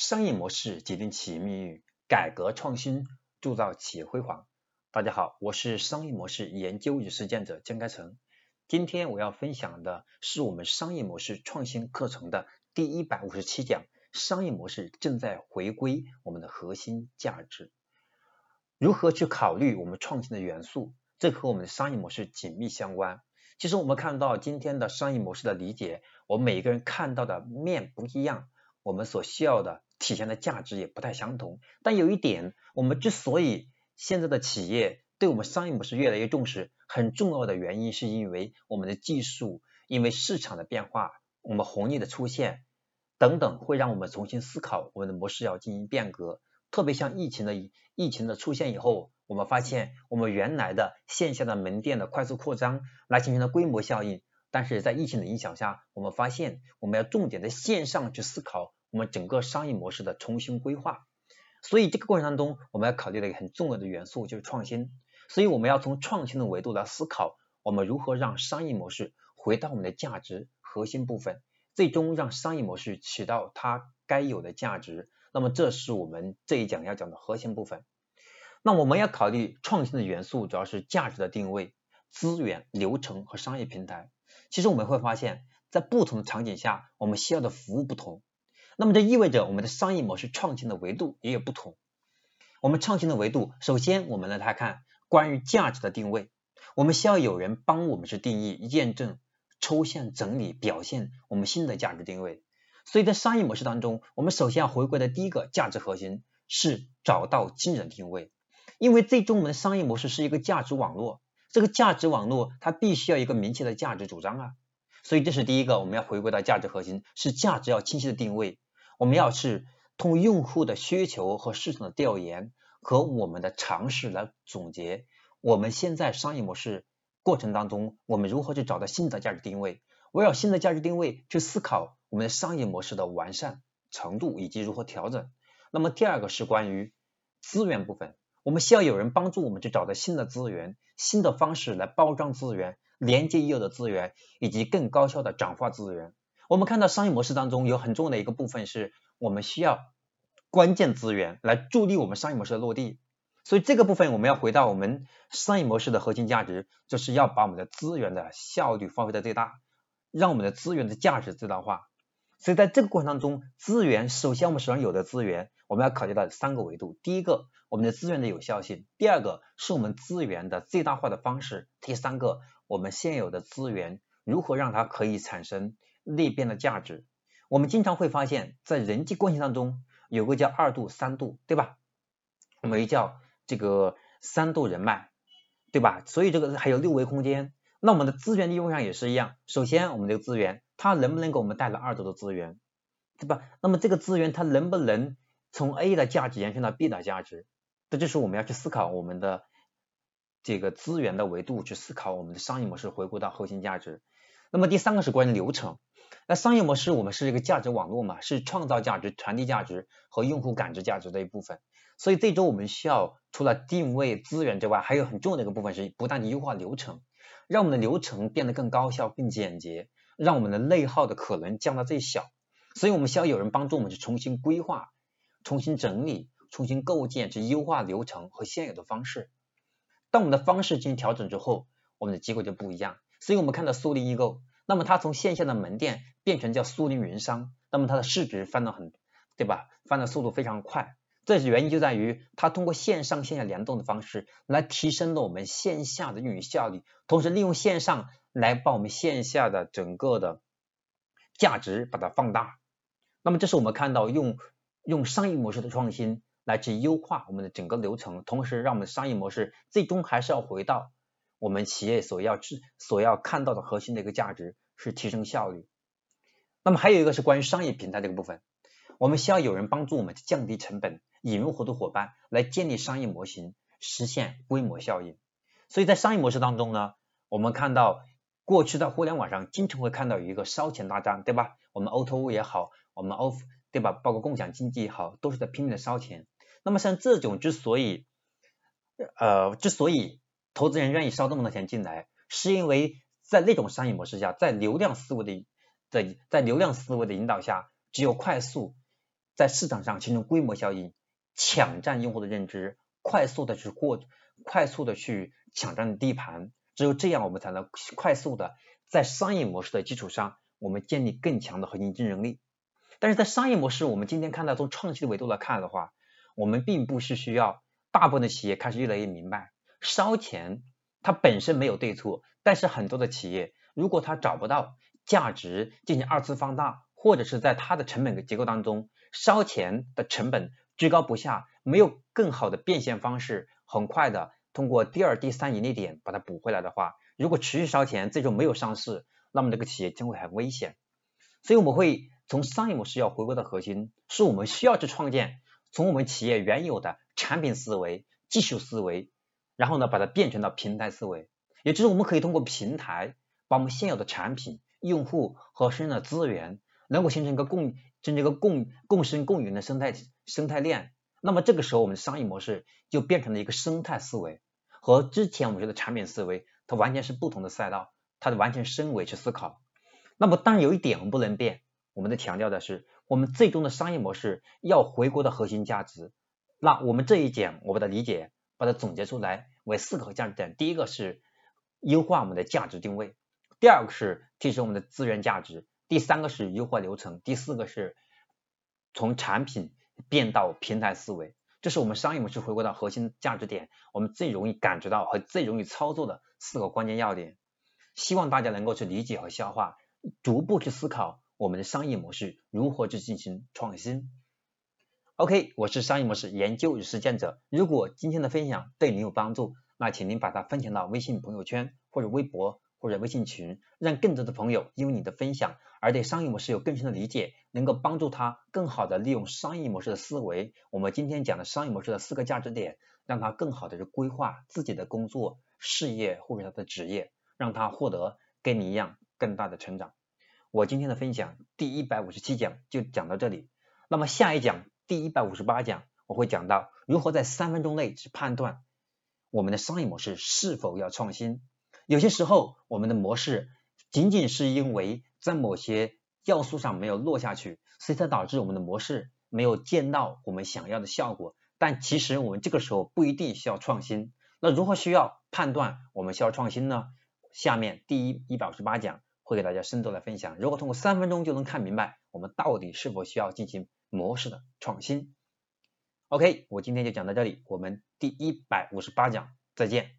商业模式决定企业命运，改革创新铸造企业辉煌。大家好，我是商业模式研究与实践者江开成。今天我要分享的是我们商业模式创新课程的第一百五十七讲：商业模式正在回归我们的核心价值。如何去考虑我们创新的元素？这和我们的商业模式紧密相关。其实我们看到今天的商业模式的理解，我们每一个人看到的面不一样，我们所需要的。体现的价值也不太相同，但有一点，我们之所以现在的企业对我们商业模式越来越重视，很重要的原因是因为我们的技术，因为市场的变化，我们红利的出现等等，会让我们重新思考我们的模式要进行变革。特别像疫情的疫情的出现以后，我们发现我们原来的线下的门店的快速扩张来形成了规模效应，但是在疫情的影响下，我们发现我们要重点在线上去思考。我们整个商业模式的重新规划，所以这个过程当中，我们要考虑的一个很重要的元素就是创新。所以我们要从创新的维度来思考，我们如何让商业模式回到我们的价值核心部分，最终让商业模式起到它该有的价值。那么这是我们这一讲要讲的核心部分。那我们要考虑创新的元素，主要是价值的定位、资源、流程和商业平台。其实我们会发现，在不同的场景下，我们需要的服务不同。那么这意味着我们的商业模式创新的维度也有不同。我们创新的维度，首先我们来看看关于价值的定位。我们需要有人帮我们去定义、验证、抽象、整理、表现我们新的价值定位。所以在商业模式当中，我们首先要回归的第一个价值核心是找到精准定位。因为最终我们的商业模式是一个价值网络，这个价值网络它必须要一个明确的价值主张啊。所以这是第一个，我们要回归到价值核心，是价值要清晰的定位。我们要是通过用户的需求和市场的调研和我们的尝试来总结，我们现在商业模式过程当中，我们如何去找到新的价值定位？围绕新的价值定位去思考我们的商业模式的完善程度以及如何调整。那么第二个是关于资源部分，我们需要有人帮助我们去找到新的资源、新的方式来包装资源、连接已有的资源以及更高效的转化资源。我们看到商业模式当中有很重要的一个部分，是我们需要关键资源来助力我们商业模式的落地。所以这个部分我们要回到我们商业模式的核心价值，就是要把我们的资源的效率发挥到最大，让我们的资源的价值最大化。所以在这个过程当中，资源首先我们手上有的资源，我们要考虑到三个维度：第一个，我们的资源的有效性；第二个，是我们资源的最大化的方式；第三个，我们现有的资源如何让它可以产生。裂变的价值，我们经常会发现，在人际关系当中，有个叫二度、三度，对吧？我们叫这个三度人脉，对吧？所以这个还有六维空间。那我们的资源利用上也是一样，首先我们这个资源，它能不能给我们带来二度的资源，对吧？那么这个资源它能不能从 A 的价值延伸到 B 的价值？这就是我们要去思考我们的这个资源的维度，去思考我们的商业模式回归到核心价值。那么第三个是关于流程。那商业模式，我们是一个价值网络嘛，是创造价值、传递价值和用户感知价值的一部分。所以这周我们需要除了定位资源之外，还有很重要的一个部分是不断的优化流程，让我们的流程变得更高效、更简洁，让我们的内耗的可能降到最小。所以我们需要有人帮助我们去重新规划、重新整理、重新构建、去优化流程和现有的方式。当我们的方式进行调整之后，我们的结果就不一样。所以我们看到苏宁易购。那么它从线下的门店变成叫苏宁云商，那么它的市值翻了很，对吧？翻的速度非常快，这原因就在于它通过线上线下联动的方式来提升了我们线下的运营效率，同时利用线上来把我们线下的整个的价值把它放大。那么这是我们看到用用商业模式的创新来去优化我们的整个流程，同时让我们的商业模式最终还是要回到。我们企业所要制所要看到的核心的一个价值是提升效率。那么还有一个是关于商业平台这个部分，我们需要有人帮助我们降低成本，引入合作伙伴来建立商业模型，实现规模效应。所以在商业模式当中呢，我们看到过去在互联网上经常会看到有一个烧钱大战，对吧？我们 O2O 也好，我们 of 对吧？包括共享经济也好，都是在拼命的烧钱。那么像这种之所以呃之所以投资人愿意烧这么多钱进来，是因为在那种商业模式下，在流量思维的在在流量思维的引导下，只有快速在市场上形成规模效应，抢占用户的认知，快速的去过，快速的去抢占地盘。只有这样，我们才能快速的在商业模式的基础上，我们建立更强的核心竞争力。但是在商业模式，我们今天看到从创新的维度来看的话，我们并不是需要大部分的企业开始越来越明白，烧钱它本身没有对错，但是很多的企业如果它找不到。价值进行二次放大，或者是在它的成本结构当中烧钱的成本居高不下，没有更好的变现方式，很快的通过第二、第三盈利点把它补回来的话，如果持续烧钱，最终没有上市，那么这个企业将会很危险。所以我们会从商业模式要回归到核心，是我们需要去创建，从我们企业原有的产品思维、技术思维，然后呢把它变成到平台思维，也就是我们可以通过平台把我们现有的产品。用户和身上的资源能够形成一个共，形成一个共共生共赢的生态生态链，那么这个时候我们的商业模式就变成了一个生态思维，和之前我们说的产品思维，它完全是不同的赛道，它的完全升维去思考。那么当然有一点我们不能变，我们在强调的是，我们最终的商业模式要回归到核心价值。那我们这一点我把它理解，把它总结出来为四个价值点，第一个是优化我们的价值定位。第二个是提升我们的资源价值，第三个是优化流程，第四个是从产品变到平台思维，这是我们商业模式回归到核心价值点，我们最容易感知到和最容易操作的四个关键要点。希望大家能够去理解和消化，逐步去思考我们的商业模式如何去进行创新。OK，我是商业模式研究与实践者。如果今天的分享对你有帮助，那请您把它分享到微信朋友圈或者微博。或者微信群，让更多的朋友因为你的分享而对商业模式有更深的理解，能够帮助他更好的利用商业模式的思维。我们今天讲的商业模式的四个价值点，让他更好的去规划自己的工作、事业或者他的职业，让他获得跟你一样更大的成长。我今天的分享第一百五十七讲就讲到这里，那么下一讲第一百五十八讲我会讲到如何在三分钟内去判断我们的商业模式是否要创新。有些时候，我们的模式仅仅是因为在某些要素上没有落下去，所以才导致我们的模式没有见到我们想要的效果。但其实我们这个时候不一定需要创新。那如何需要判断我们需要创新呢？下面第一一百五十八讲会给大家深度来分享。如果通过三分钟就能看明白，我们到底是否需要进行模式的创新？OK，我今天就讲到这里，我们第一百五十八讲再见。